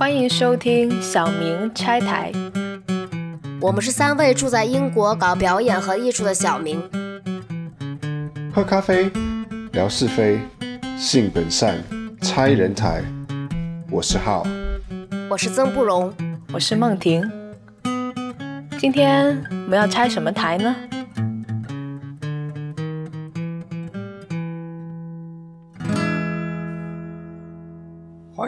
欢迎收听小明拆台。我们是三位住在英国搞表演和艺术的小明。喝咖啡，聊是非，性本善，拆人台。我是浩，我是曾不荣，我是梦婷。今天我们要拆什么台呢？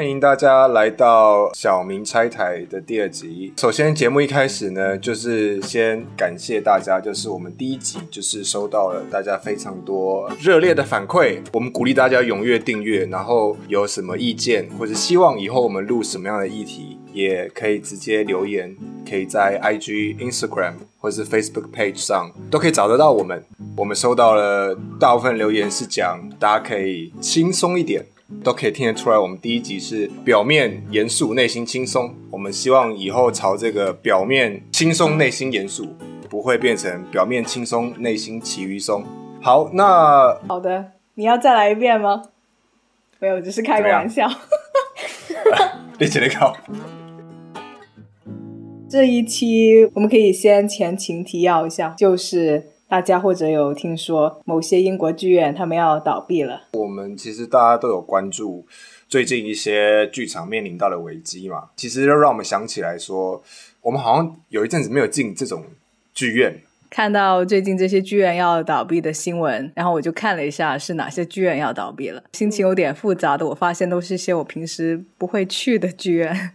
欢迎大家来到小明拆台的第二集。首先，节目一开始呢，就是先感谢大家，就是我们第一集就是收到了大家非常多热烈的反馈，我们鼓励大家踊跃订阅，然后有什么意见或者希望以后我们录什么样的议题，也可以直接留言，可以在 IG、Instagram 或是 Facebook page 上都可以找得到我们。我们收到了大部分留言是讲大家可以轻松一点。都可以听得出来，我们第一集是表面严肃，内心轻松。我们希望以后朝这个表面轻松，内心严肃，不会变成表面轻松，内心其余松。好，那好的，你要再来一遍吗？没有，只是开个玩笑。立起来考。这一期我们可以先前情提要一下，就是。大家或者有听说某些英国剧院他们要倒闭了？我们其实大家都有关注最近一些剧场面临到的危机嘛。其实就让我们想起来说，我们好像有一阵子没有进这种剧院。看到最近这些剧院要倒闭的新闻，然后我就看了一下是哪些剧院要倒闭了，心情有点复杂的。我发现都是一些我平时不会去的剧院。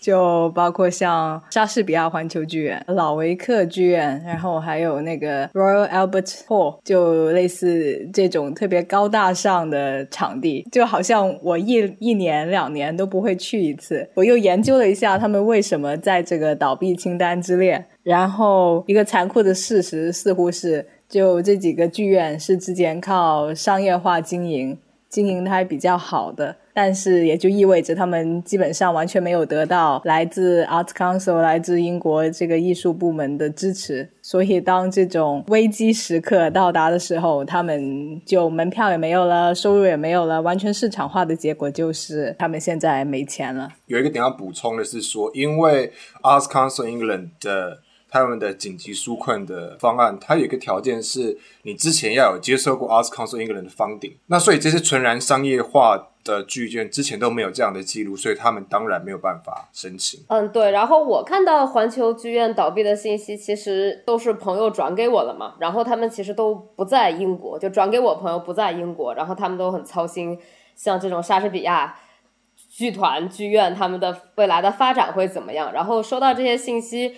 就包括像莎士比亚环球剧院、老维克剧院，然后还有那个 Royal Albert Hall，就类似这种特别高大上的场地，就好像我一一年两年都不会去一次。我又研究了一下他们为什么在这个倒闭清单之列，然后一个残酷的事实似乎是，就这几个剧院是之前靠商业化经营，经营的还比较好的。但是也就意味着他们基本上完全没有得到来自 Arts Council、来自英国这个艺术部门的支持，所以当这种危机时刻到达的时候，他们就门票也没有了，收入也没有了，完全市场化的结果就是他们现在没钱了。有一个点要补充的是说，因为 Arts Council England 的他们的紧急纾困的方案，它有一个条件是你之前要有接受过 Art Council England 的方顶，那所以这些纯然商业化。的剧院之前都没有这样的记录，所以他们当然没有办法申请。嗯，对。然后我看到环球剧院倒闭的信息，其实都是朋友转给我了嘛。然后他们其实都不在英国，就转给我朋友不在英国，然后他们都很操心，像这种莎士比亚剧团剧院他们的未来的发展会怎么样。然后收到这些信息，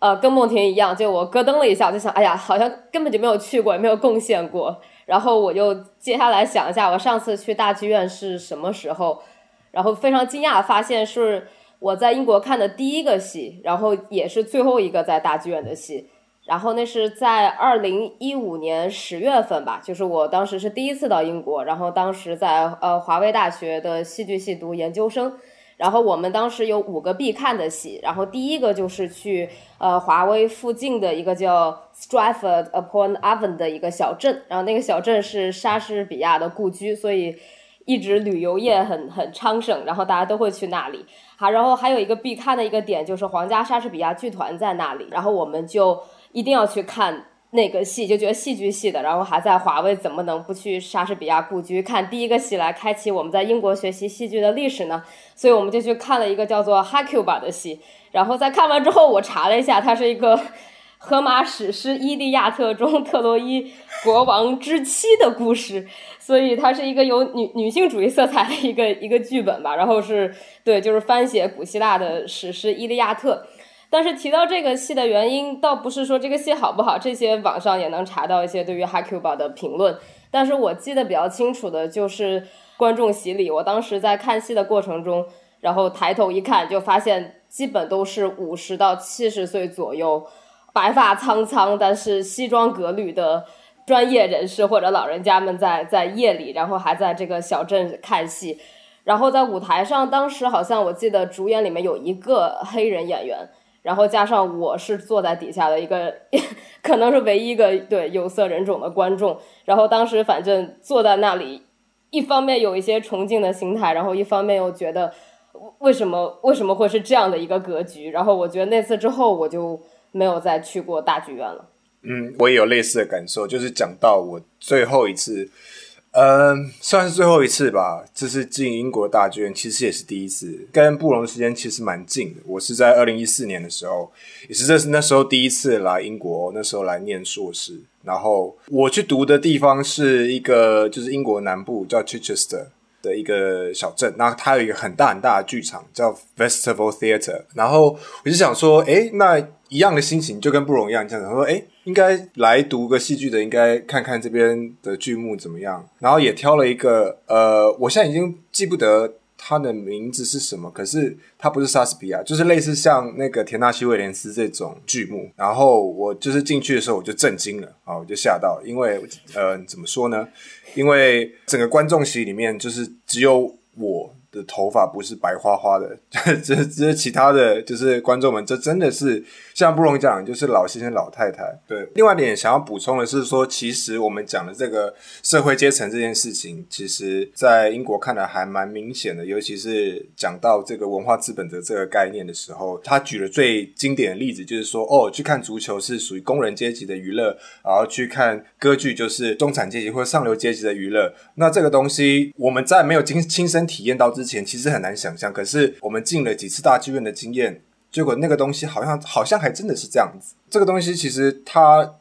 呃，跟梦婷一样，就我咯噔了一下，就想，哎呀，好像根本就没有去过，也没有贡献过。然后我就接下来想一下，我上次去大剧院是什么时候？然后非常惊讶，发现是我在英国看的第一个戏，然后也是最后一个在大剧院的戏。然后那是在二零一五年十月份吧，就是我当时是第一次到英国，然后当时在呃华威大学的戏剧系读研究生。然后我们当时有五个必看的戏，然后第一个就是去呃华威附近的一个叫 Stratford upon Avon 的一个小镇，然后那个小镇是莎士比亚的故居，所以一直旅游业很很昌盛，然后大家都会去那里。好，然后还有一个必看的一个点就是皇家莎士比亚剧团在那里，然后我们就一定要去看。那个戏就觉得戏剧系的，然后还在华为，怎么能不去莎士比亚故居看第一个戏来开启我们在英国学习戏剧的历史呢？所以我们就去看了一个叫做《哈 Q 吧》的戏。然后在看完之后，我查了一下，它是一个荷马史诗《伊利亚特》中特洛伊国王之妻的故事，所以它是一个有女女性主义色彩的一个一个剧本吧。然后是对，就是翻写古希腊的史诗《伊利亚特》。但是提到这个戏的原因，倒不是说这个戏好不好，这些网上也能查到一些对于《哈 Q 吧》的评论。但是我记得比较清楚的就是观众席里，我当时在看戏的过程中，然后抬头一看，就发现基本都是五十到七十岁左右，白发苍苍，但是西装革履的专业人士或者老人家们在在夜里，然后还在这个小镇看戏。然后在舞台上，当时好像我记得主演里面有一个黑人演员。然后加上我是坐在底下的一个，可能是唯一一个对有色人种的观众。然后当时反正坐在那里，一方面有一些崇敬的心态，然后一方面又觉得为什么为什么会是这样的一个格局？然后我觉得那次之后，我就没有再去过大剧院了。嗯，我也有类似的感受，就是讲到我最后一次，嗯，算是最后一次吧，这是进英国大剧院，其实也是第一次，跟布隆时间其实蛮近的。我是在二零一四年的时候，也是这是那时候第一次来英国，那时候来念硕士，然后我去读的地方是一个就是英国南部叫 Chichester。的一个小镇，那它有一个很大很大的剧场，叫 Festival Theatre。然后我就想说，哎，那一样的心情就跟不容易一样，这样子说，哎，应该来读个戏剧的，应该看看这边的剧目怎么样。然后也挑了一个，呃，我现在已经记不得。它的名字是什么？可是它不是莎士比亚，就是类似像那个田纳西·威廉斯这种剧目。然后我就是进去的时候我就震惊了啊，我就吓到，因为呃，怎么说呢？因为整个观众席里面就是只有我。的头发不是白花花的，这这其他的就是观众们，这真的是像不容易讲，就是老先生老太太。对，另外一点想要补充的是说，其实我们讲的这个社会阶层这件事情，其实在英国看来还蛮明显的，尤其是讲到这个文化资本的这个概念的时候，他举了最经典的例子，就是说，哦，去看足球是属于工人阶级的娱乐，然后去看歌剧就是中产阶级或者上流阶级的娱乐。那这个东西我们在没有亲亲身体验到。之前其实很难想象，可是我们进了几次大剧院的经验，结果那个东西好像好像还真的是这样子。这个东西其实它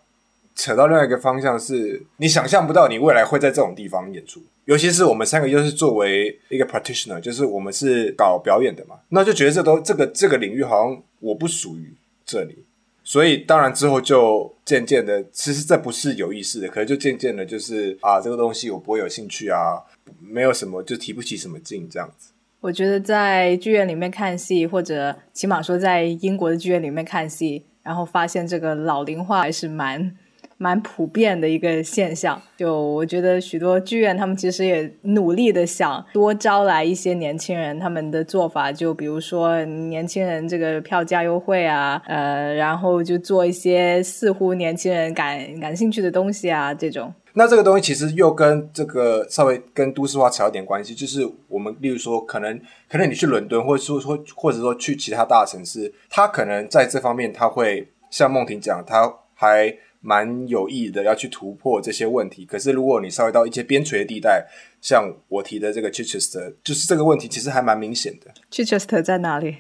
扯到另外一个方向，是你想象不到你未来会在这种地方演出。尤其是我们三个又是作为一个 practitioner，就是我们是搞表演的嘛，那就觉得这都这个这个领域好像我不属于这里，所以当然之后就渐渐的，其实这不是有意识的，可能就渐渐的，就是啊，这个东西我不会有兴趣啊。没有什么，就提不起什么劲，这样子。我觉得在剧院里面看戏，或者起码说在英国的剧院里面看戏，然后发现这个老龄化还是蛮。蛮普遍的一个现象，就我觉得许多剧院他们其实也努力的想多招来一些年轻人，他们的做法就比如说年轻人这个票价优惠啊，呃，然后就做一些似乎年轻人感感兴趣的东西啊，这种。那这个东西其实又跟这个稍微跟都市化扯一点关系，就是我们例如说，可能可能你去伦敦，或者说说或者说去其他大城市，他可能在这方面他会像梦婷讲，他还。蛮有意的，要去突破这些问题。可是如果你稍微到一些边陲的地带，像我提的这个 Chichester，就是这个问题其实还蛮明显的。Chichester 在哪里？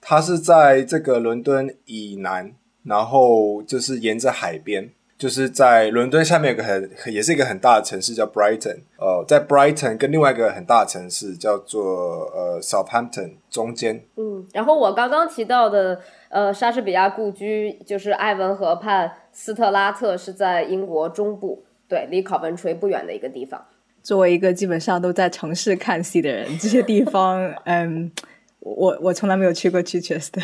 它是在这个伦敦以南，然后就是沿着海边，就是在伦敦下面有个很也是一个很大的城市叫 Brighton。呃，在 Brighton 跟另外一个很大的城市叫做呃 Southampton 中间。嗯，然后我刚刚提到的呃莎士比亚故居就是艾文河畔。斯特拉特是在英国中部，对，离考文垂不远的一个地方。作为一个基本上都在城市看戏的人，这些地方，嗯，我我从来没有去过 Chichester。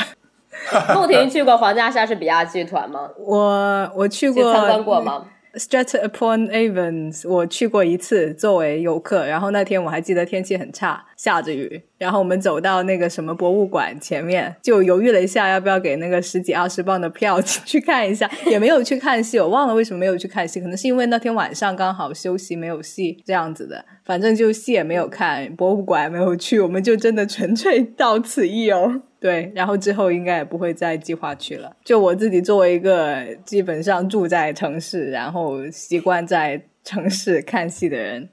陆婷去过皇家莎士比亚剧团吗？我我去过参观过吗？Stratford upon Avon，我去过一次作为游客，然后那天我还记得天气很差，下着雨，然后我们走到那个什么博物馆前面，就犹豫了一下要不要给那个十几二十磅的票 进去看一下，也没有去看戏，我忘了为什么没有去看戏，可能是因为那天晚上刚好休息没有戏这样子的，反正就戏也没有看，博物馆没有去，我们就真的纯粹到此一游。对，然后之后应该也不会再计划去了。就我自己作为一个基本上住在城市，然后习惯在城市看戏的人，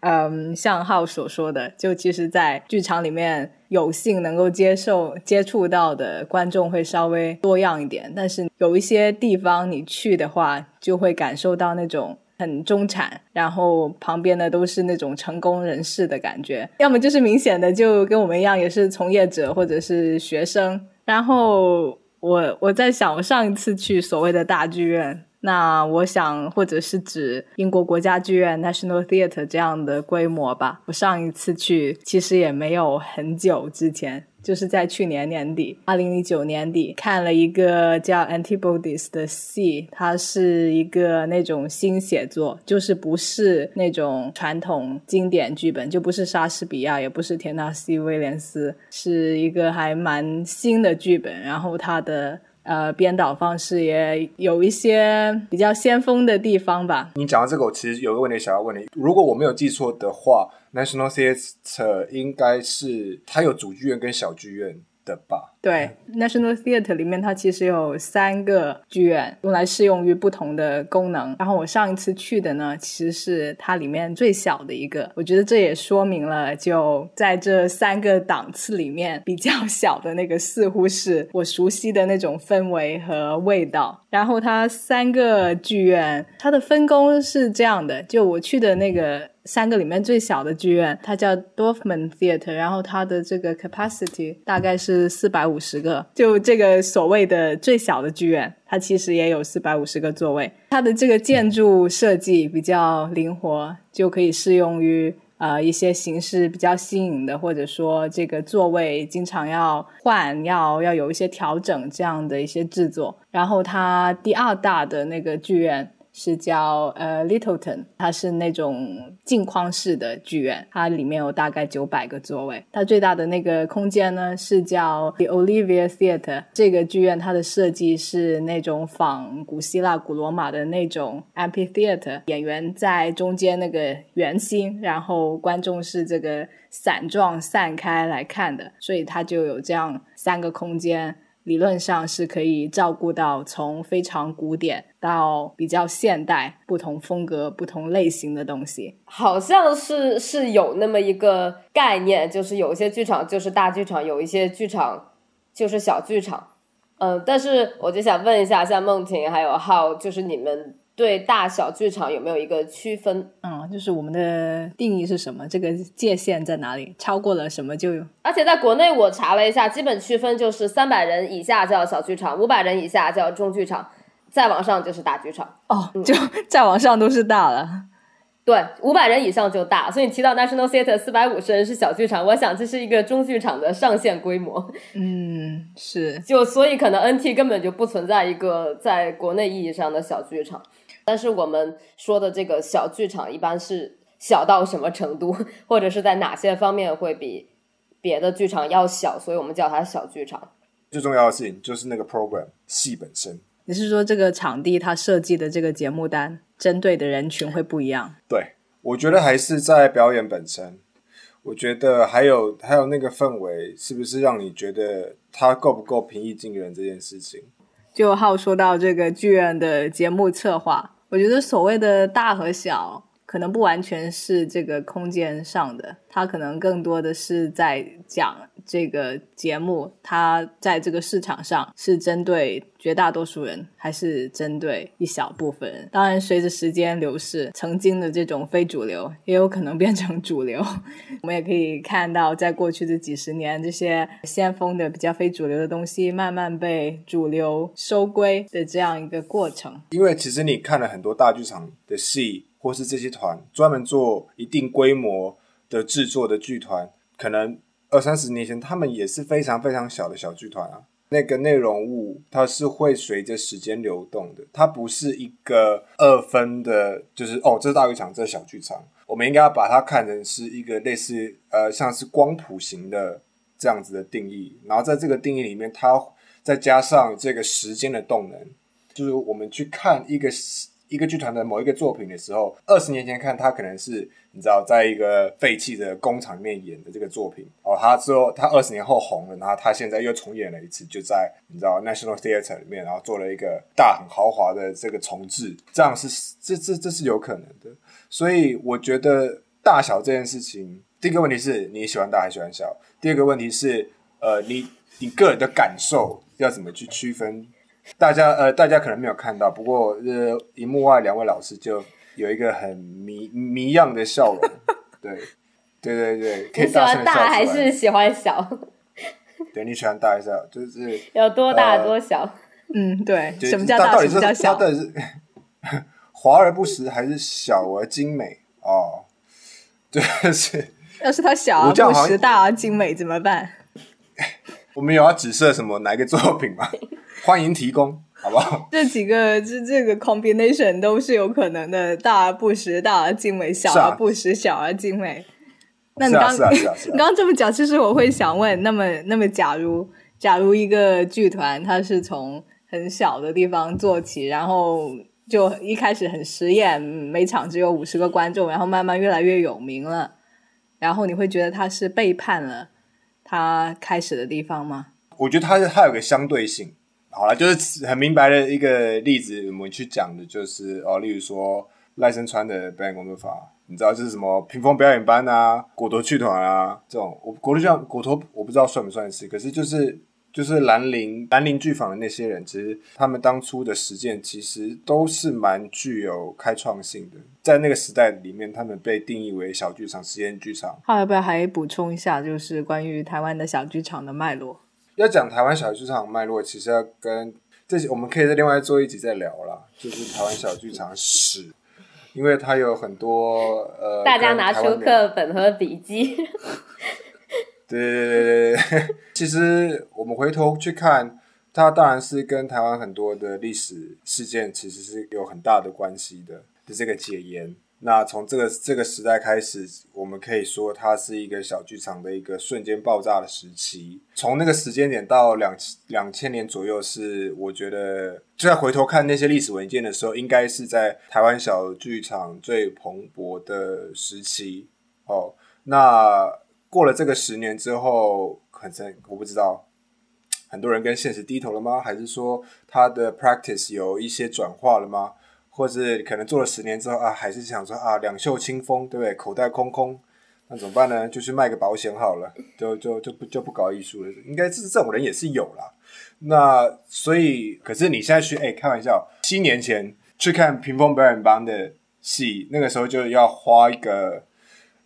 嗯，像浩所说的，就其实，在剧场里面有幸能够接受接触到的观众会稍微多样一点，但是有一些地方你去的话，就会感受到那种。很中产，然后旁边的都是那种成功人士的感觉，要么就是明显的就跟我们一样，也是从业者或者是学生。然后我我在想，我上一次去所谓的大剧院，那我想或者是指英国国家剧院 National Theatre 这样的规模吧。我上一次去其实也没有很久之前。就是在去年年底，二零一九年底看了一个叫《Antibodies》的戏，它是一个那种新写作，就是不是那种传统经典剧本，就不是莎士比亚，也不是田纳西·威廉斯，是一个还蛮新的剧本。然后它的呃，编导方式也有一些比较先锋的地方吧。你讲到这个，我其实有个问题想要问你，如果我没有记错的话，National Theatre 应该是它有主剧院跟小剧院的吧？对，National Theatre 里面它其实有三个剧院，用来适用于不同的功能。然后我上一次去的呢，其实是它里面最小的一个。我觉得这也说明了，就在这三个档次里面，比较小的那个似乎是我熟悉的那种氛围和味道。然后它三个剧院，它的分工是这样的：就我去的那个三个里面最小的剧院，它叫 Dorfman Theatre，然后它的这个 capacity 大概是四百。五十个，就这个所谓的最小的剧院，它其实也有四百五十个座位。它的这个建筑设计比较灵活，就可以适用于呃一些形式比较新颖的，或者说这个座位经常要换，要要有一些调整这样的一些制作。然后它第二大的那个剧院。是叫呃 Littleton，它是那种镜框式的剧院，它里面有大概九百个座位。它最大的那个空间呢是叫 The Olivia Theatre，这个剧院它的设计是那种仿古希腊、古罗马的那种 amphitheater，演员在中间那个圆心，然后观众是这个散状散开来看的，所以它就有这样三个空间。理论上是可以照顾到从非常古典到比较现代不同风格、不同类型的东西。好像是是有那么一个概念，就是有一些剧场就是大剧场，有一些剧场就是小剧场。嗯，但是我就想问一下，像梦婷还有浩，就是你们。对大小剧场有没有一个区分？嗯，就是我们的定义是什么？这个界限在哪里？超过了什么就有？而且在国内我查了一下，基本区分就是三百人以下叫小剧场，五百人以下叫中剧场，再往上就是大剧场。哦，就再往上都是大了。对，五百人以上就大，所以你提到 National Theatre 四百五十人是小剧场，我想这是一个中剧场的上限规模。嗯，是。就所以可能 NT 根本就不存在一个在国内意义上的小剧场。但是我们说的这个小剧场，一般是小到什么程度，或者是在哪些方面会比别的剧场要小，所以我们叫它小剧场。最重要的事情就是那个 program 戏本身。你是说这个场地它设计的这个节目单，针对的人群会不一样？对，我觉得还是在表演本身。我觉得还有还有那个氛围，是不是让你觉得它够不够平易近人这件事情？就好说到这个剧院的节目策划。我觉得所谓的大和小，可能不完全是这个空间上的，它可能更多的是在讲这个节目，它在这个市场上是针对绝大多数人，还是针对一小部分人？当然，随着时间流逝，曾经的这种非主流也有可能变成主流。我们也可以看到，在过去的几十年，这些先锋的比较非主流的东西，慢慢被主流收归的这样一个过程。因为其实你看了很多大剧场的戏，或是这些团专门做一定规模的制作的剧团，可能。二三十年前，他们也是非常非常小的小剧团啊。那个内容物它是会随着时间流动的，它不是一个二分的，就是哦，这是大剧场，这是小剧场。我们应该要把它看成是一个类似呃，像是光谱型的这样子的定义。然后在这个定义里面，它再加上这个时间的动能，就是我们去看一个一个剧团的某一个作品的时候，二十年前看它可能是。你知道，在一个废弃的工厂里面演的这个作品哦，他之后他二十年后红了，然后他现在又重演了一次，就在你知道 National Theatre 里面，然后做了一个大很豪华的这个重置，这样是这这这是有可能的。所以我觉得大小这件事情，第一个问题是你喜欢大还是喜欢小？第二个问题是，呃，你你个人的感受要怎么去区分？大家呃，大家可能没有看到，不过呃，荧幕外两位老师就。有一个很迷迷样的笑容，对，对对对，可以大声大还是喜欢小？对你喜欢大还是小？就是 有多大多小？嗯，对，什么叫大？什么叫小？到底是华而不实还是小而精美？哦，对，是。要是他小而不实，大而精美怎么办？我们有要指涉什么哪个作品吗？欢迎提供。好不好？这几个这这个 combination 都是有可能的，大而不实，大而精美；小而不实，小而精美。那你刚 你刚刚这么讲，其实我会想问，那么那么假如假如一个剧团它是从很小的地方做起，然后就一开始很实验，每场只有五十个观众，然后慢慢越来越有名了。然后你会觉得他是背叛了他开始的地方吗？我觉得它是它有个相对性。好了，就是很明白的一个例子，我们去讲的就是哦，例如说赖声川的表演工作法，你知道这是什么屏风表演班啊、果陀剧团啊这种。我果陀像果陀，我不知道算不算是，可是就是就是兰陵兰陵剧坊的那些人，其实他们当初的实践其实都是蛮具有开创性的，在那个时代里面，他们被定义为小剧场、实验剧场。好，要不要还补充一下，就是关于台湾的小剧场的脉络？要讲台湾小剧场脉络，其实要跟这些，我们可以在另外做一集再聊啦。就是台湾小剧场史，因为它有很多呃，大家拿出课本和笔记。对对对对对，其实我们回头去看，它当然是跟台湾很多的历史事件其实是有很大的关系的，就这个解严。那从这个这个时代开始，我们可以说它是一个小剧场的一个瞬间爆炸的时期。从那个时间点到两两千年左右，是我觉得就在回头看那些历史文件的时候，应该是在台湾小剧场最蓬勃的时期。哦，那过了这个十年之后，可能我不知道，很多人跟现实低头了吗？还是说他的 practice 有一些转化了吗？或是可能做了十年之后啊，还是想说啊，两袖清风，对不对？口袋空空，那怎么办呢？就去卖个保险好了，就就就不就不搞艺术了。应该是这种人也是有啦。那所以，可是你现在去哎，开玩笑，七年前去看屏风表演班的戏，那个时候就要花一个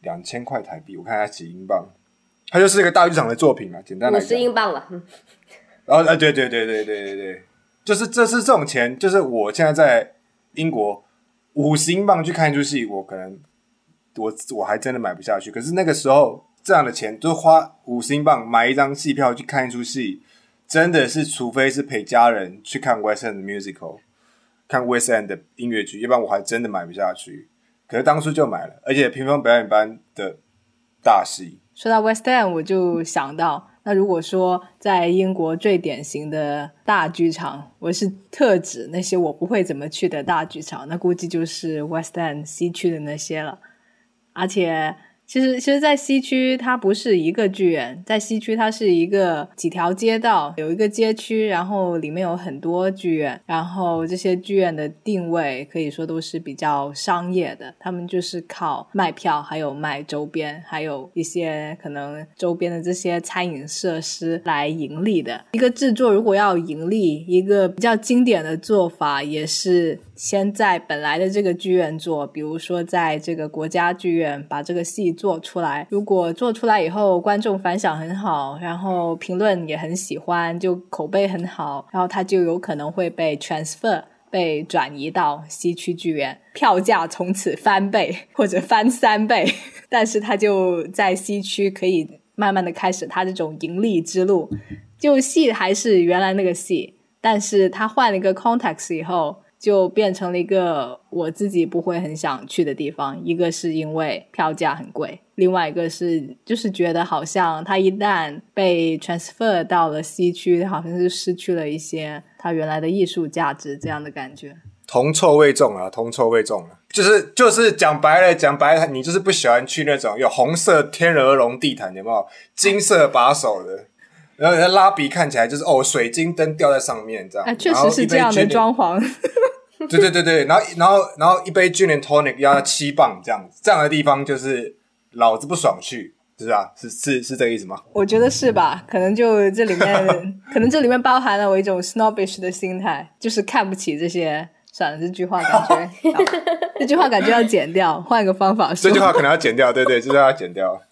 两千块台币，我看它几英镑，它就是一个大剧场的作品嘛，简单来讲五十。英镑了，嗯然后，哎，对对对对对对对，就是这是这种钱，就是我现在在英国五十英镑去看一出戏，我可能我我还真的买不下去。可是那个时候这样的钱，就花五十英镑买一张戏票去看一出戏，真的是除非是陪家人去看 West End musical，看 West End 的音乐剧，要不然我还真的买不下去。可是当初就买了，而且屏风表演班的大戏，说到 West End，我就想到，那如果说在英国最典型的大剧场，我是特指那些我不会怎么去的大剧场，那估计就是 West End 西区的那些了。而且，其实其实，在西区它不是一个剧院，在西区它是一个几条街道，有一个街区，然后里面有很多剧院，然后这些剧院的定位可以说都是比较商业的，他们就是靠卖票，还有卖周边，还有一些可能周边的这些餐饮设施来盈利的。一个制作如果要盈利，一个比较经典的做法也是先在本来的这个剧院做，比如说在这个国家剧院把这个戏做出来。如果做出来以后观众反响很好，然后评论也很喜欢，就口碑很好，然后他就有可能会被 transfer。被转移到西区剧院，票价从此翻倍或者翻三倍，但是他就在西区可以慢慢的开始他这种盈利之路。就戏还是原来那个戏，但是他换了一个 context 以后，就变成了一个我自己不会很想去的地方。一个是因为票价很贵，另外一个是就是觉得好像它一旦被 transfer 到了西区，好像是失去了一些它原来的艺术价值这样的感觉。铜臭味重啊，铜臭味重啊，就是就是讲白了，讲白了，你就是不喜欢去那种有红色天鹅绒地毯，有没有金色把手的，然后拉比看起来就是哦，水晶灯吊在上面这样，哎，确实是这样的装潢。对对对对，然后然后然后一杯 gin and tonic 要七磅这样子，这样的地方就是老子不爽去，是啊？是是是这个意思吗？我觉得是吧？可能就这里面，可能这里面包含了我一种 snobbish 的心态，就是看不起这些。算了，这句话感觉，好这句话感觉要剪掉，换一个方法说。这句话可能要剪掉，对对，这句话要剪掉。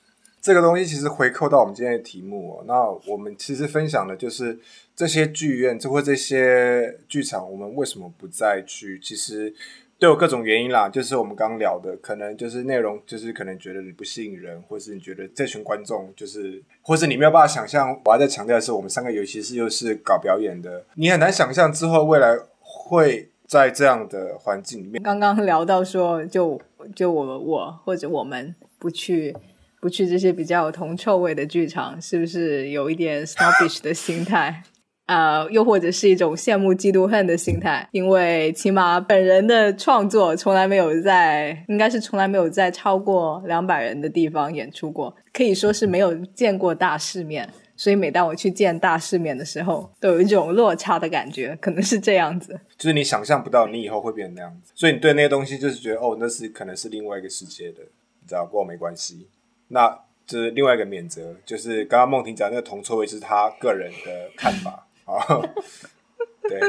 这个东西其实回扣到我们今天的题目哦。那我们其实分享的就是这些剧院，这或这些剧场，我们为什么不再去？其实都有各种原因啦。就是我们刚刚聊的，可能就是内容，就是可能觉得你不吸引人，或是你觉得这群观众就是，或是你没有办法想象。我还在强调的是，我们三个尤其是又是搞表演的，你很难想象之后未来会在这样的环境里面。刚刚聊到说，就就我我或者我们不去不去这些比较有铜臭味的剧场，是不是有一点 snobbish 的心态？呃，又或者是一种羡慕、嫉妒、恨的心态，因为起码本人的创作从来没有在，应该是从来没有在超过两百人的地方演出过，可以说是没有见过大世面。所以每当我去见大世面的时候，都有一种落差的感觉，可能是这样子。就是你想象不到你以后会变成那样子，所以你对那些东西就是觉得哦，那是可能是另外一个世界的，你知道，不过没关系。那这是另外一个免责，就是刚刚梦婷讲那个铜臭味是他个人的看法啊。对，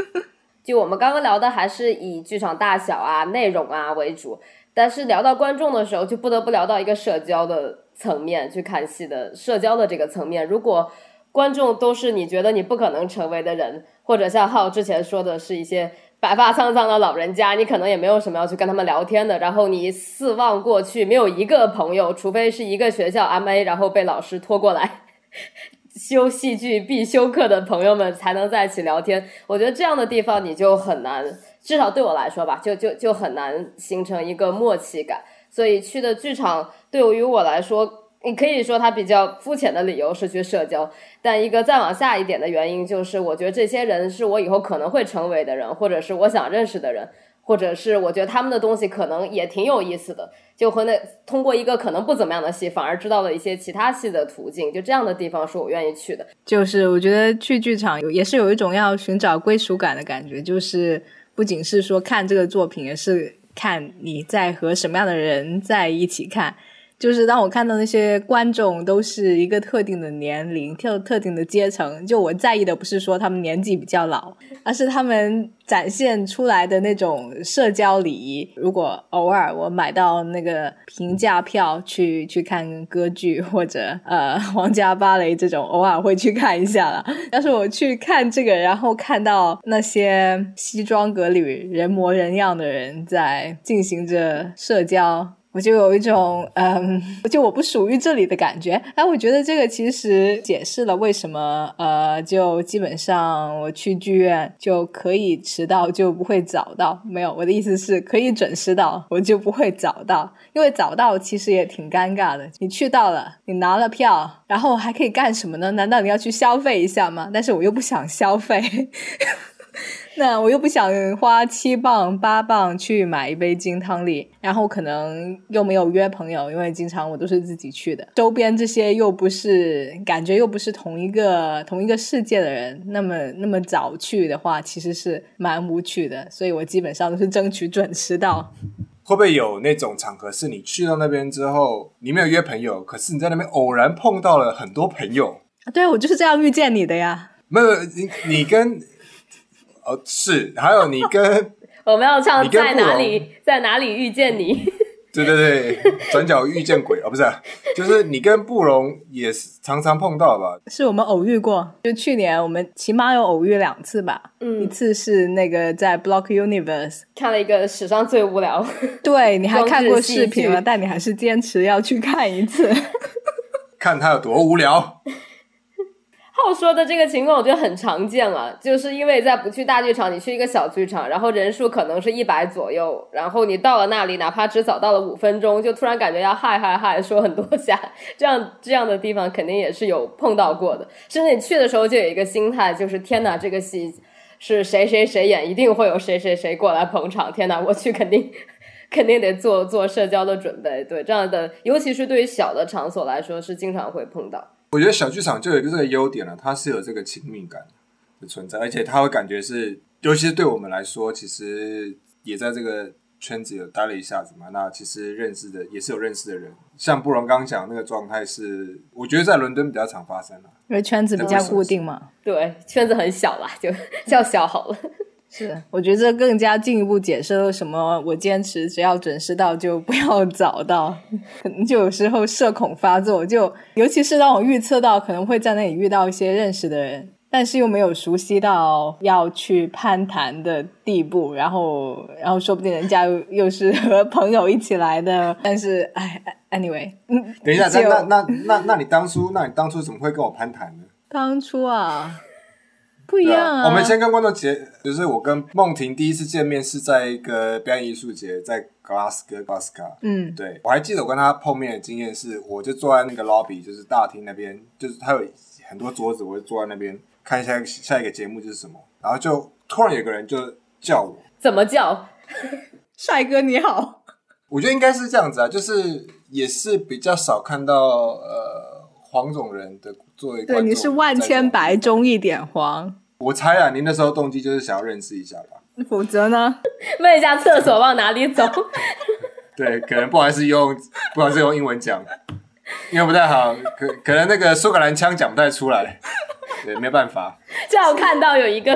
就我们刚刚聊的还是以剧场大小啊、内容啊为主，但是聊到观众的时候，就不得不聊到一个社交的层面去看戏的社交的这个层面。如果观众都是你觉得你不可能成为的人，或者像浩之前说的是一些白发苍苍的老人家，你可能也没有什么要去跟他们聊天的。然后你四望过去，没有一个朋友，除非是一个学校 M A，然后被老师拖过来 修戏剧必修课的朋友们才能在一起聊天。我觉得这样的地方你就很难，至少对我来说吧，就就就很难形成一个默契感。所以去的剧场对于我来说，你可以说他比较肤浅的理由是去社交，但一个再往下一点的原因就是，我觉得这些人是我以后可能会成为的人，或者是我想认识的人，或者是我觉得他们的东西可能也挺有意思的，就和那通过一个可能不怎么样的戏，反而知道了一些其他戏的途径，就这样的地方是我愿意去的。就是我觉得去剧场也是有一种要寻找归属感的感觉，就是不仅是说看这个作品，也是看你在和什么样的人在一起看。就是当我看到那些观众都是一个特定的年龄、特特定的阶层，就我在意的不是说他们年纪比较老，而是他们展现出来的那种社交礼仪。如果偶尔我买到那个平价票去去看歌剧或者呃皇家芭蕾这种，偶尔会去看一下了。要是我去看这个，然后看到那些西装革履、人模人样的人在进行着社交。我就有一种，嗯，就我不属于这里的感觉。哎，我觉得这个其实解释了为什么，呃，就基本上我去剧院就可以迟到，就不会早到。没有，我的意思是可以准时到，我就不会早到。因为早到其实也挺尴尬的。你去到了，你拿了票，然后还可以干什么呢？难道你要去消费一下吗？但是我又不想消费。那我又不想花七磅八磅去买一杯金汤力，然后可能又没有约朋友，因为经常我都是自己去的。周边这些又不是感觉又不是同一个同一个世界的人，那么那么早去的话，其实是蛮无趣的。所以我基本上都是争取准时到。会不会有那种场合是你去到那边之后，你没有约朋友，可是你在那边偶然碰到了很多朋友？对，我就是这样遇见你的呀。没有你，你跟。哦，是，还有你跟 我们要唱在哪里，在哪里遇见你？对对对，转角遇见鬼哦，不是，就是你跟布隆也是常常碰到吧？是我们偶遇过，就去年我们起码有偶遇两次吧。嗯，一次是那个在 Block Universe 看了一个史上最无聊，对，你还看过视频了，但你还是坚持要去看一次，看他有多无聊。浩说的这个情况，我觉得很常见啊，就是因为在不去大剧场，你去一个小剧场，然后人数可能是一百左右，然后你到了那里，哪怕只早到了五分钟，就突然感觉要嗨嗨嗨说很多下，这样这样的地方肯定也是有碰到过的。甚至你去的时候就有一个心态，就是天哪，这个戏是谁谁谁演，一定会有谁谁谁过来捧场。天哪，我去肯定 肯定得做做社交的准备。对这样的，尤其是对于小的场所来说，是经常会碰到。我觉得小剧场就有一个这个优点了，它是有这个亲密感的存在，而且它会感觉是，尤其是对我们来说，其实也在这个圈子有待了一下子嘛。那其实认识的也是有认识的人，像布隆刚讲那个状态是，我觉得在伦敦比较常发生了，因为圈子比较固定嘛。对，圈子很小啦，就叫小好了。是，我觉得这更加进一步解释了什么。我坚持只要准时到，就不要早到。可能就有时候社恐发作，就尤其是当我预测到可能会在那里遇到一些认识的人，但是又没有熟悉到要去攀谈的地步，然后，然后说不定人家又又是和朋友一起来的。但是，哎，anyway，嗯，等一下，那那那那那你当初，那你当初怎么会跟我攀谈呢？当初啊。不一样啊！我们先跟观众解，就是我跟梦婷第一次见面是在一个表演艺术节，在格拉斯哥，格拉斯卡。嗯，对我还记得我跟他碰面的经验是，我就坐在那个 lobby，就是大厅那边，就是他有很多桌子，我就坐在那边看一下下一个节目就是什么，然后就突然有个人就叫我，怎么叫？帅哥你好，我觉得应该是这样子啊，就是也是比较少看到呃黄种人的作为观对，你是万千白中一点黄，我猜啊，您那时候动机就是想要认识一下吧？否则呢？问一下厕所往哪里走？对，可能不好意思用，不好意思用英文讲，因为不太好，可可能那个苏格兰腔讲不太出来，对，没办法。正好看到有一个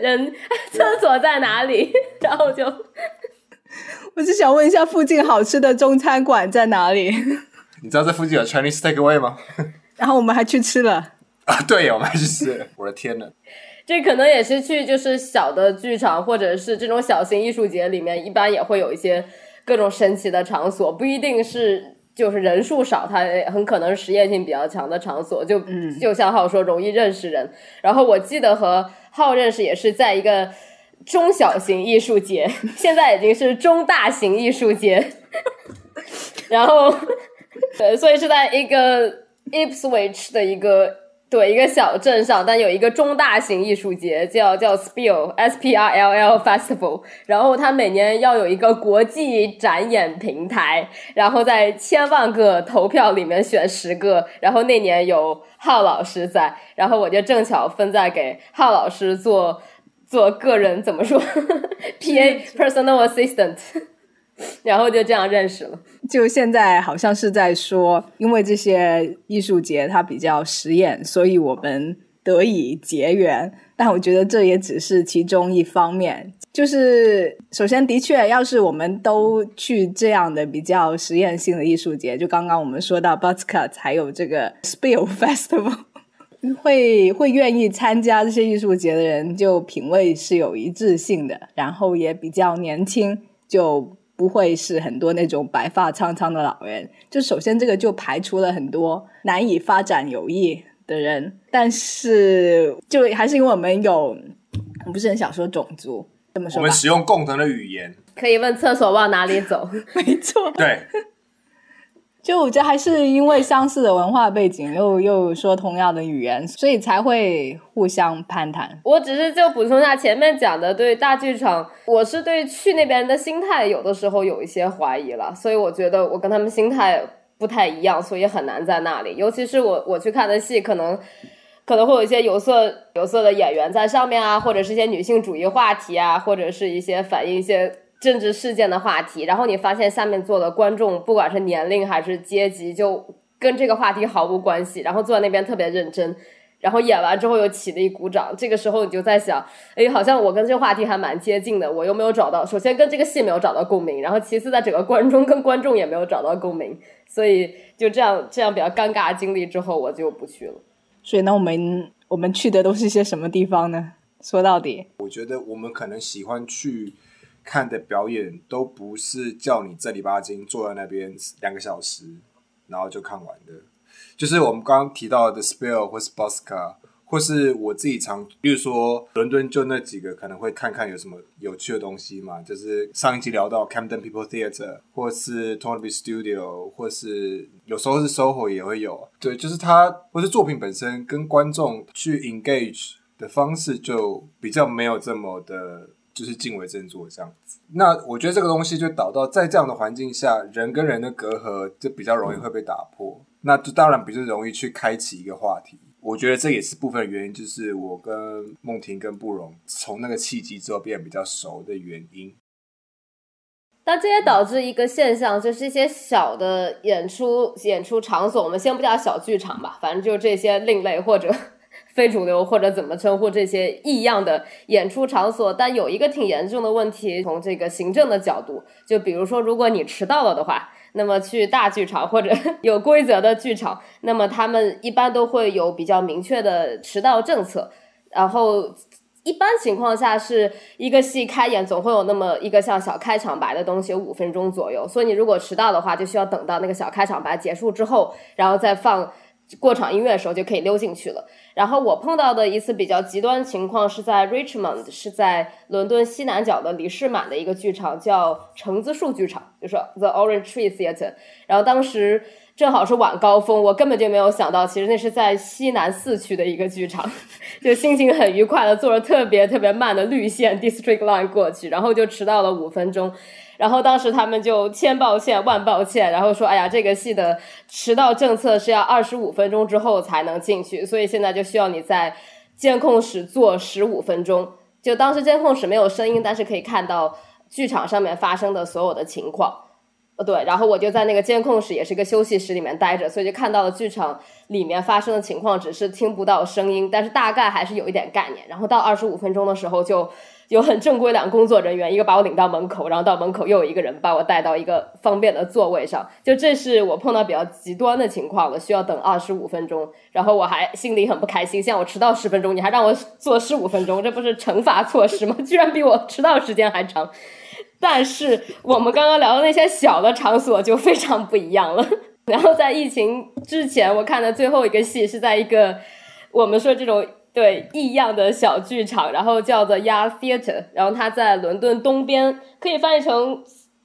人厕所在哪里，然后就我是想问一下，附近好吃的中餐馆在哪里？你知道这附近有 Chinese takeaway 吗？然后我们还去吃了。啊，对呀，我们还去吃了，我的天呐！这可能也是去就是小的剧场或者是这种小型艺术节里面，一般也会有一些各种神奇的场所，不一定是就是人数少，它很可能是实验性比较强的场所。就、就像浩说，容易认识人。然后我记得和浩认识也是在一个中小型艺术节，现在已经是中大型艺术节。然后，对，所以是在一个 Ipswich 的一个对一个小镇上，但有一个中大型艺术节，叫叫 Spill S P R L L Festival。然后它每年要有一个国际展演平台，然后在千万个投票里面选十个。然后那年有浩老师在，然后我就正巧分在给浩老师做做个人怎么说 P A personal assistant，然后就这样认识了。就现在好像是在说，因为这些艺术节它比较实验，所以我们得以结缘。但我觉得这也只是其中一方面。就是首先，的确，要是我们都去这样的比较实验性的艺术节，就刚刚我们说到 Buzzcut，还有这个 Spill Festival，会会愿意参加这些艺术节的人，就品味是有一致性的，然后也比较年轻，就不会是很多那种白发苍苍的老人。就首先这个就排除了很多难以发展友谊的人，但是就还是因为我们有，我不是很想说种族，这么说我们，使用共同的语言，可以问厕所往哪里走。没错。对，就我觉得还是因为相似的文化背景，又又说同样的语言，所以才会互相攀谈。我只是就补充一下前面讲的，对大剧场，我是对去那边的心态有的时候有一些怀疑了，所以我觉得我跟他们心态不太一样，所以很难在那里。尤其是我我去看的戏，可能可能会有一些有色有色的演员在上面啊，或者是一些女性主义话题啊，或者是一些反映一些政治事件的话题，然后你发现下面坐的观众，不管是年龄还是阶级，就跟这个话题毫无关系，然后坐在那边特别认真。然后演完之后又起了一鼓掌，这个时候你就在想，哎，好像我跟这个话题还蛮接近的，我又没有找到，首先跟这个戏没有找到共鸣，然后其次在整个观众跟观众也没有找到共鸣，所以就这样这样比较尴尬的经历之后，我就不去了。所以那，我们我们去的都是些什么地方呢？说到底，我觉得我们可能喜欢去看的表演，都不是叫你正儿八经坐在那边两个小时，然后就看完的。就是我们刚刚提到的 Spill 或是 Bosca，或是我自己常，比如说伦敦就那几个可能会看看有什么有趣的东西嘛，就是上一集聊到 Camden People Theatre，或是 t o n b y Studio，或是有时候是 SOHO 也会有，对，就是它或是作品本身跟观众去 engage 的方式就比较没有这么的。就是敬为振作这样子，那我觉得这个东西就导到在这样的环境下，人跟人的隔阂就比较容易会被打破，那就当然比较容易去开启一个话题。我觉得这也是部分原因，就是我跟梦婷跟布荣从那个契机之后变得比较熟的原因。但这也导致一个现象，就是一些小的演出演出场所，我们先不叫小剧场吧，反正就这些另类或者非主流或者怎么称呼这些异样的演出场所。但有一个挺严重的问题，从这个行政的角度，就比如说，如果你迟到了的话，那么去大剧场或者 有规则的剧场，那么他们一般都会有比较明确的迟到政策，然后。一般情况下是一个戏开演总会有那么一个像小开场白的东西，有五分钟左右。所以你如果迟到的话，就需要等到那个小开场白结束之后，然后再放过场音乐的时候就可以溜进去了。然后我碰到的一次比较极端情况是在 Richmond，是在伦敦西南角的李士满的一个剧场，叫橙子树剧场，就是 The Orange Tree Theatre。然后当时正好是晚高峰，我根本就没有想到，其实那是在西南四区的一个剧场，就心情很愉快的坐着特别特别慢的绿线 District Line 过去，然后就迟到了五分钟。然后当时他们就千抱歉万抱歉，然后说：“哎呀，这个戏的迟到政策是要二十五分钟之后才能进去，所以现在就需要你在监控室坐十五分钟。”就当时监控室没有声音，但是可以看到剧场上面发生的所有的情况。呃，对，然后我就在那个监控室，也是一个休息室里面待着，所以就看到了剧场里面发生的情况，只是听不到声音，但是大概还是有一点概念。然后到二十五分钟的时候，就有很正规两个工作人员，一个把我领到门口，然后到门口又有一个人把我带到一个方便的座位上。就这是我碰到比较极端的情况了，需要等二十五分钟，然后我还心里很不开心，像我迟到十分钟，你还让我坐十五分钟，这不是惩罚措施吗？居然比我迟到时间还长。但是我们刚刚聊的那些小的场所就非常不一样了。然后在疫情之前，我看的最后一个戏是在一个我们说这种对异样的小剧场，然后叫做 Yard Theatre，然后它在伦敦东边，可以翻译成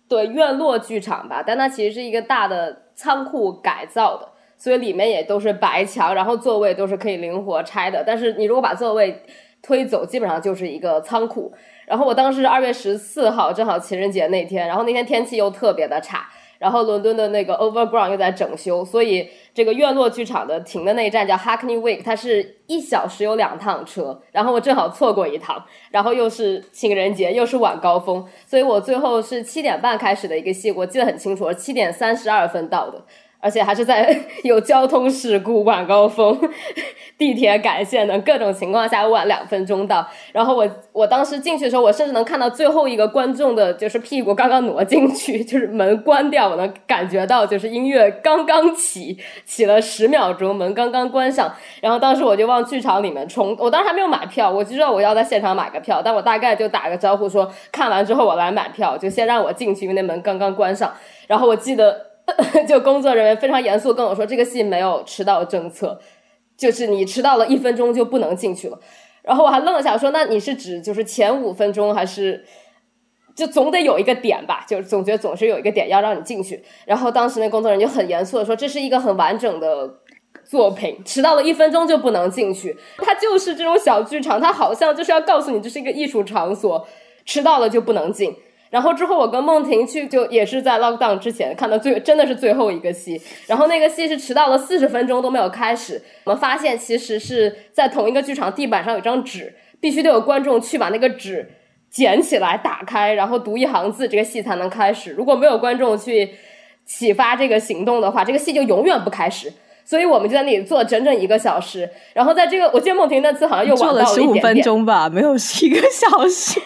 对院落剧场吧。但它其实是一个大的仓库改造的，所以里面也都是白墙，然后座位都是可以灵活拆的。但是你如果把座位推走，基本上就是一个仓库。然后我当时二月十四号，正好情人节那天，然后那天天气又特别的差，然后伦敦的那个 Overground 又在整修，所以这个院落剧场的停的那一站叫 Hackney Wick，它是一小时有两趟车，然后我正好错过一趟，然后又是情人节，又是晚高峰，所以我最后是七点半开始的一个戏，我记得很清楚，七点三十二分到的。而且还是在 有交通事故、晚高峰、地铁改线的各种情况下晚两分钟到。然后我我当时进去的时候，我甚至能看到最后一个观众的就是屁股刚刚挪进去，就是门关掉，我能感觉到就是音乐刚刚起，起了十秒钟，门刚刚关上。然后当时我就往剧场里面冲，我当时还没有买票，我就知道我要在现场买个票，但我大概就打个招呼说看完之后我来买票，就先让我进去，因为那门刚刚关上。然后我记得。就工作人员非常严肃跟我说，这个戏没有迟到政策，就是你迟到了一分钟就不能进去了。然后我还愣了一下，说那你是指就是前五分钟，还是就总得有一个点吧？就是总觉得总是有一个点要让你进去。然后当时那工作人员就很严肃的说，这是一个很完整的作品，迟到了一分钟就不能进去。它就是这种小剧场，它好像就是要告诉你这是一个艺术场所，迟到了就不能进。然后之后我跟梦婷去，就也是在 lockdown 之前看到最真的是最后一个戏，然后那个戏是迟到了四十分钟都没有开始。我们发现其实是在同一个剧场地板上有张纸，必须得有观众去把那个纸捡起来打开，然后读一行字，这个戏才能开始。如果没有观众去启发这个行动的话，这个戏就永远不开始。所以我们就在那里坐整整一个小时。然后在这个我见梦婷那次好像又晚了十五分钟吧，没有一个小时。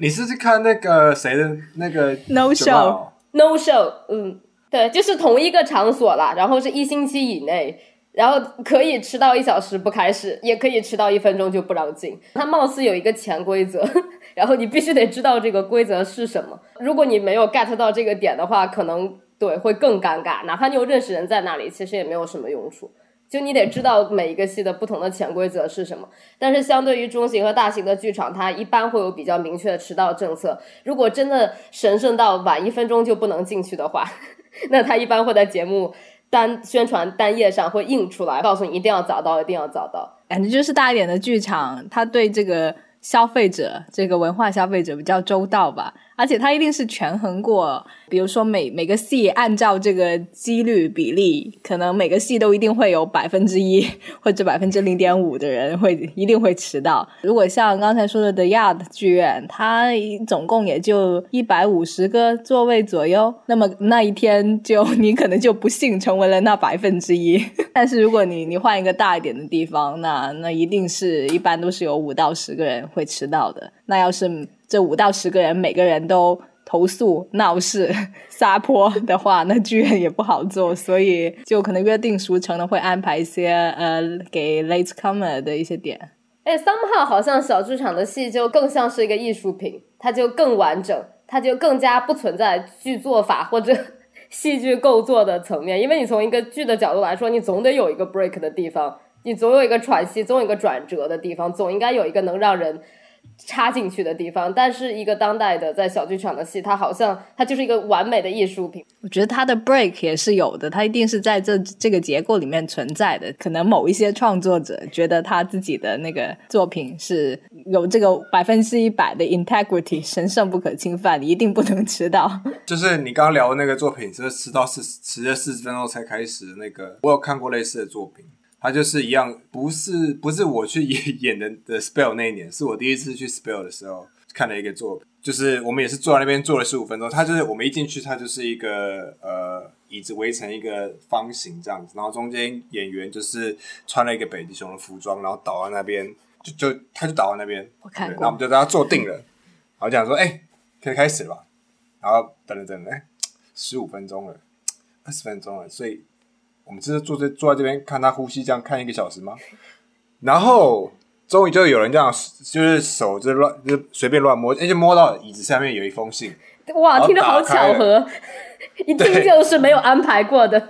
你是去看那个谁的那个 No Show？No Show，嗯，对，就是同一个场所啦，然后是一星期以内，然后可以迟到一小时不开始，也可以迟到一分钟就不让进。它貌似有一个潜规则，然后你必须得知道这个规则是什么。如果你没有 get 到这个点的话，可能对会更尴尬。哪怕你有认识人在那里，其实也没有什么用处。就你得知道每一个戏的不同的潜规则是什么，但是相对于中型和大型的剧场，它一般会有比较明确的迟到政策。如果真的神圣到晚一分钟就不能进去的话，那他一般会在节目单宣传单页上会印出来，告诉你一定要早到，一定要早到。感觉就是大一点的剧场，他对这个消费者，这个文化消费者比较周到吧。而且它一定是权衡过，比如说每每个系按照这个几率比例，可能每个系都一定会有百分之一 或者百分之零点五的人会一定会迟到。如果像刚才说的 The Yard 剧院，它总共也就一百五十个座位左右，那么那一天就你可能就不幸成为了那百分之一。但是如果你你换一个大一点的地方，那那一定是一般都是有五到十个人会迟到的。那要是这五到十个人，每个人都投诉闹事、撒泼的话，那剧院也不好做，所以就可能约定俗成的会安排一些呃给 late comer 的一些点。哎，somehow 好像小剧场的戏就更像是一个艺术品，它就更完整，它就更加不存在剧作法或者 戏剧构作的层面，因为你从一个剧的角度来说，你总得有一个 break 的地方，你总有一个喘息，总有一个转折的地方，总应该有一个能让人。插进去的地方。但是一个当代的在小剧场的戏，它好像它就是一个完美的艺术品。我觉得它的 break 也是有的，它一定是在这这个结构里面存在的。可能某一些创作者觉得他自己的那个作品是有这个百分之一百的 integrity，神圣不可侵犯，你一定不能迟到。就是你刚刚聊的那个作品，就是迟到四迟了四十分钟才开始的那个，我有看过类似的作品。它就是一样，不是不是我去 演演的的 spell 那一年，是我第一次去 spell 的时候看了一个作品，就是我们也是坐在那边坐了十五分钟。他就是我们一进去，他就是一个呃椅子围成一个方形这样子，然后中间演员就是穿了一个北极熊的服装，然后倒在那边，就就他就倒在那边，我看过那我们就大家坐定了，然后讲说，哎、可以开始了吧？然后等了等了，哎、十五分钟了，二十分钟了，所以我们就是坐在坐在这边看他呼吸，这样看一个小时吗？然后终于就有人这样，就是手就乱，就随便乱摸，而且摸到椅子下面有一封信，哇，听着好巧合，一听就是没有安排过的。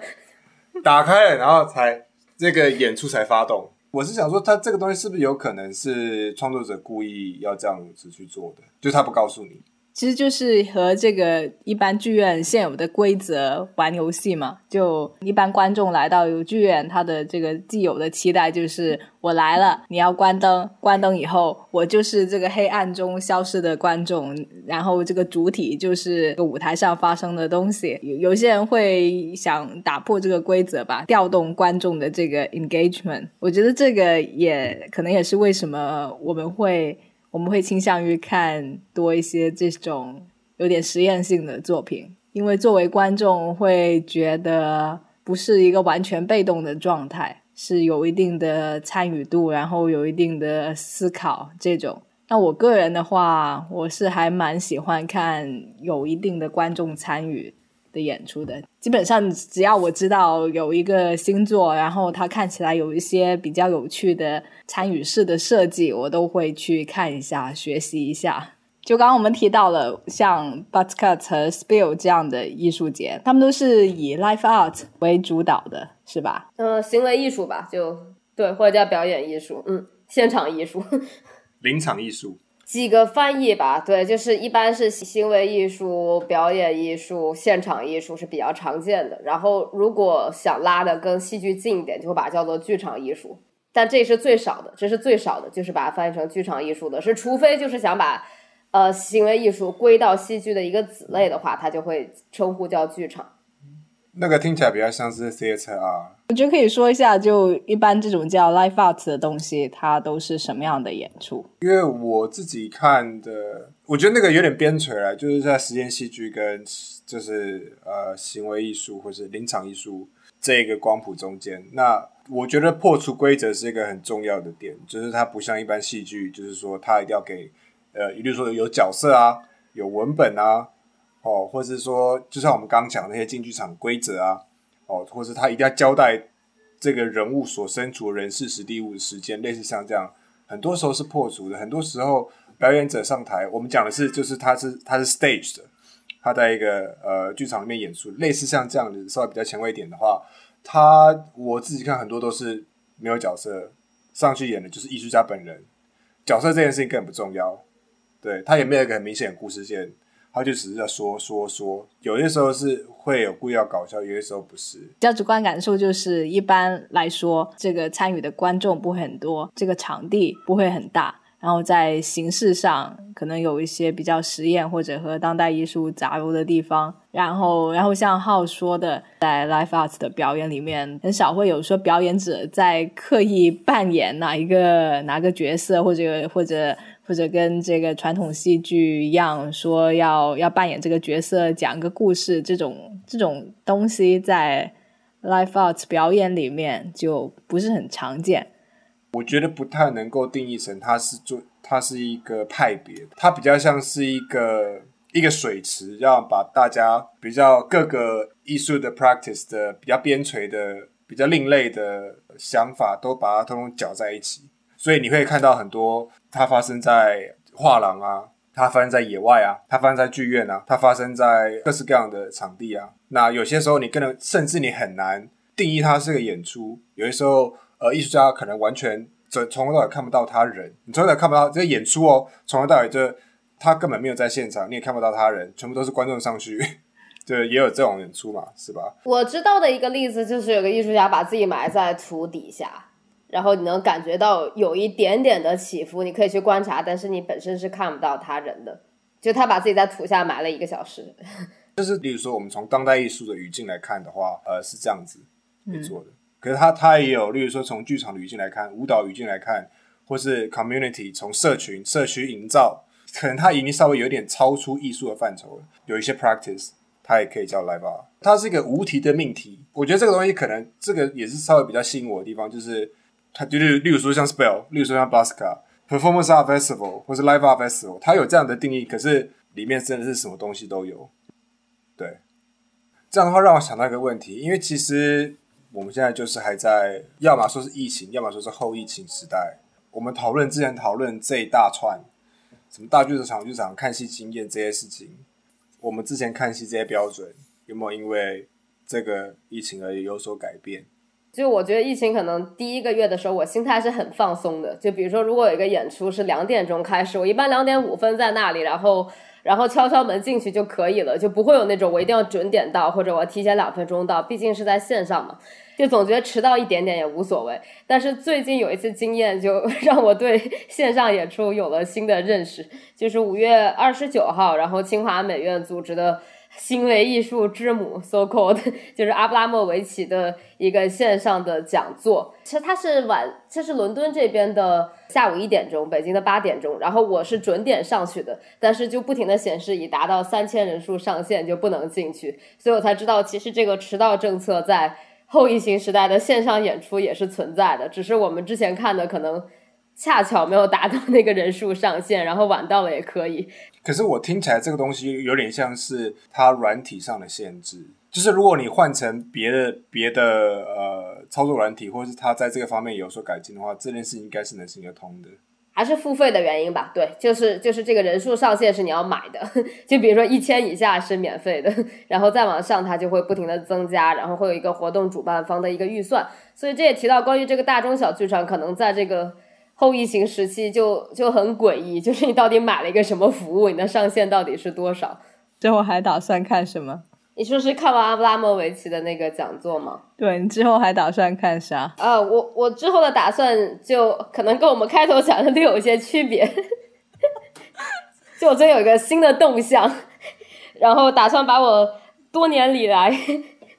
打开了，然后才这个演出才发动。我是想说，他这个东西是不是有可能是创作者故意要这样子去做的？就是他不告诉你，其实就是和这个一般剧院现有的规则玩游戏嘛。就一般观众来到有剧院，他的这个既有的期待就是我来了，你要关灯，关灯以后我就是这个黑暗中消失的观众，然后这个主体就是个舞台上发生的东西。有有些人会想打破这个规则吧，调动观众的这个 engagement。我觉得这个也可能也是为什么我们会。我们会倾向于看多一些这种有点实验性的作品，因为作为观众会觉得不是一个完全被动的状态，是有一定的参与度，然后有一定的思考这种。那我个人的话，我是还蛮喜欢看有一定的观众参与的演出的。基本上只要我知道有一个星座，然后它看起来有一些比较有趣的参与式的设计，我都会去看一下、学习一下。就刚刚我们提到了像 Buttercut 和 Spill 这样的艺术节，他们都是以 Live Art 为主导的，是吧？嗯、行为艺术吧，就对，或者叫表演艺术，嗯，现场艺术。临场艺术。几个翻译吧，对，就是一般是行为艺术、表演艺术、现场艺术是比较常见的。然后如果想拉的跟戏剧近一点，就会把它叫做剧场艺术。但这是最少的，这是最少的，就是把它翻译成剧场艺术的，是除非就是想把呃行为艺术归到戏剧的一个子类的话，它就会称呼叫剧场。那个听起来比较像是赛车啊，我觉得可以说一下，就一般这种叫 Live Art 的东西，它都是什么样的演出？因为我自己看的，我觉得那个有点边陲了，就是在实验戏剧跟就是呃行为艺术或是临场艺术这个光谱中间。那我觉得破除规则是一个很重要的点，就是它不像一般戏剧，就是说它一定要给呃，比如说有角色啊，有文本啊，哦，或是说就像我们刚刚讲那些竞剧场规则啊，哦，或是他一定要交代这个人物所身处的人事、时地、物的时间，类似像这样。很多时候是破除的，很多时候表演者上台，我们讲的是就是他是他是 stage 的，他在一个呃剧场里面演出，类似像这样的稍微比较前卫一点的话，他我自己看很多都是没有角色上去演的，就是艺术家本人，角色这件事情根本不重要，对他也没有一个很明显的故事线，他就只是在说说说，有些时候是会有故意要搞笑，有些时候不是，比较直观感受就是，一般来说，这个参与的观众不会很多，这个场地不会很大，然后在形式上可能有一些比较实验或者和当代艺术杂糅的地方。然后，然后像浩说的，在 live art 的表演里面，很少会有说表演者在刻意扮演哪一个哪个角色，或者或者或者跟这个传统戏剧一样，说要要扮演这个角色，讲个故事，这种这种东西在 live art 表演里面就不是很常见。我觉得不太能够定义成它是做，它是一个派别，它比较像是一个一个水池，要把大家比较各个艺术的 practice 的比较边陲的、比较另类的想法，都把它通通搅在一起。所以你会看到很多它发生在画廊啊，它发生在野外啊，它发生在剧院啊，它发生在各式各样的场地啊。那有些时候你可能甚至你很难定义它是个演出，有些时候。呃，艺术家可能完全从从头到尾看不到他人，你从头到尾看不到这个演出哦，从头到尾就他根本没有在现场，你也看不到他人，全部都是观众上去，对，也有这种演出嘛，是吧？我知道的一个例子就是有个艺术家把自己埋在土底下，然后你能感觉到有一点点的起伏，你可以去观察，但是你本身是看不到他人的。就他把自己在土下埋了一个小时。就是，例如说，我们从当代艺术的语境来看的话，呃，是这样子去做的。可是他他也有，例如说从剧场的语境来看，舞蹈语境来看，或是 community 从社群社区营造，可能它已经稍微有点超出艺术的范畴了。有一些 practice，它也可以叫 live。它是一个无题的命题。我觉得这个东西可能这个也是稍微比较吸引我的地方，就是它就是例如说像 spell，例如说像 Baska。Performance Art Festival 或是 Live Art Festival，它有这样的定义，可是里面真的是什么东西都有。对，这样的话让我想到一个问题，因为其实我们现在就是还在，要么说是疫情，要么说是后疫情时代。我们讨论之前讨论这一大串，什么大剧场、剧场看戏经验这些事情，我们之前看戏这些标准有没有因为这个疫情而有所改变？就我觉得疫情可能第一个月的时候，我心态是很放松的。就比如说，如果有一个演出是两点钟开始，我一般两点五分在那里，然后然后敲敲门进去就可以了，就不会有那种我一定要准点到，或者我提前两分钟到。毕竟是在线上嘛，就总觉得迟到一点点也无所谓。但是最近有一次经验，就 让我对线上演出有了新的认识。就是五月二十九号，然后清华美院组织的。行为艺术之母，so called，就是阿布拉莫维奇的一个线上的讲座。其实它是晚，这是伦敦这边的下午一点钟，北京的八点钟。然后我是准点上去的，但是就不停的显示已达到三千人数上限就不能进去，所以我才知道其实这个迟到政策在后疫情时代的线上演出也是存在的，只是我们之前看的可能。恰巧没有达到那个人数上限，然后晚到了也可以。可是我听起来这个东西有点像是它软体上的限制，就是如果你换成别的别的呃操作软体，或者是它在这个方面有所改进的话，这件事应该是能行得通的。还是付费的原因吧？对，就是就是这个人数上限是你要买的，就比如说一千以下是免费的，然后再往上它就会不停的增加，然后会有一个活动主办方的一个预算。所以这也提到关于这个大中小剧场可能在这个。后疫情时期就就很诡异，就是你到底买了一个什么服务？你的上限到底是多少？之后还打算看什么？你说是看完阿布拉莫维奇的那个讲座吗？对你之后还打算看啥？啊，我我之后的打算就可能跟我们开头讲的略有一些区别，就我最近有一个新的动向，然后打算把我多年里来。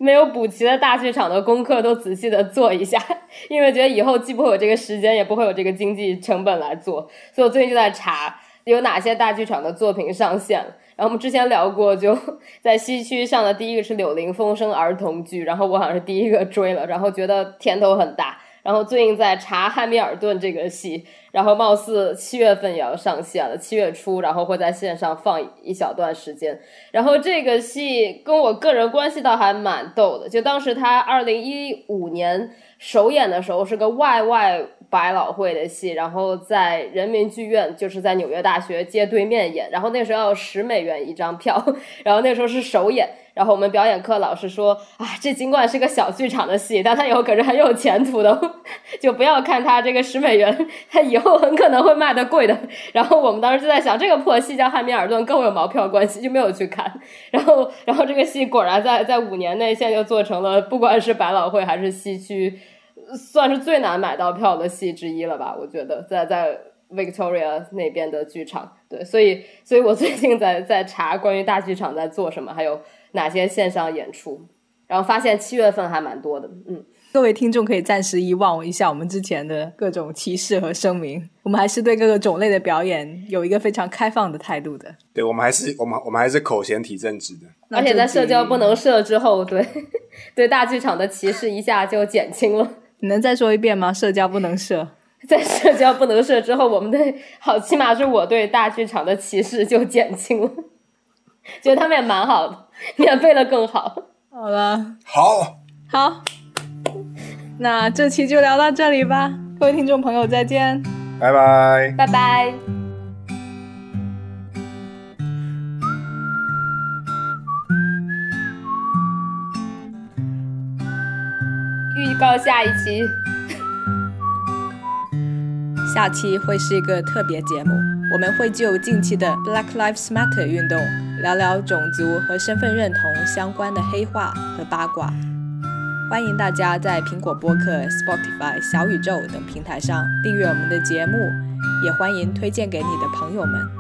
没有补齐的大剧场的功课都仔细的做一下，因为觉得以后既不会有这个时间，也不会有这个经济成本来做，所以我最近就在查有哪些大剧场的作品上线。然后我们之前聊过，就在西区上的第一个是《柳林风声》儿童剧，然后我好像是第一个追了，然后觉得甜头很大。然后最近在查《汉密尔顿》这个戏，然后貌似七月份也要上线了，七月初，然后会在线上放一小段时间。然后这个戏跟我个人关系倒还蛮逗的，就当时他二零一五年首演的时候是个 YY 百老汇的戏，然后在人民剧院，就是在纽约大学街对面演，然后那时候要十美元一张票，然后那时候是首演。然后我们表演课老师说啊，这尽管是个小剧场的戏，但它以后可是很有前途的，就不要看它这个十美元，它以后很可能会卖的贵的。然后我们当时就在想，这个破戏叫《汉密尔顿》跟我有毛票关系，就没有去看。然后，然后这个戏果然在在五年内现在就做成了，不管是百老汇还是西区，算是最难买到票的戏之一了吧？我觉得在在 Victoria 那边的剧场，对，所以，所以我最近在在查关于大剧场在做什么，还有。哪些线上演出？然后发现七月份还蛮多的，嗯，各位听众可以暂时遗忘一下我们之前的各种歧视和声明，我们还是对各个种类的表演有一个非常开放的态度的。对，我们还是我们我们还是口嫌体正直的。而且在社交不能设之后，对 对大剧场的歧视一下就减轻了。你能再说一遍吗？社交不能社，在社交不能社之后，我们的好，起码是我对大剧场的歧视就减轻了，觉得他们也蛮好的。免费了更好。好了，好，好，那这期就聊到这里吧，各位听众朋友，再见，拜拜，拜拜。预告下一期。下期会是一个特别节目，我们会就近期的 Black Lives Matter 运动聊聊种族和身份认同相关的黑话和八卦。欢迎大家在苹果播客、Spotify、小宇宙等平台上订阅我们的节目，也欢迎推荐给你的朋友们。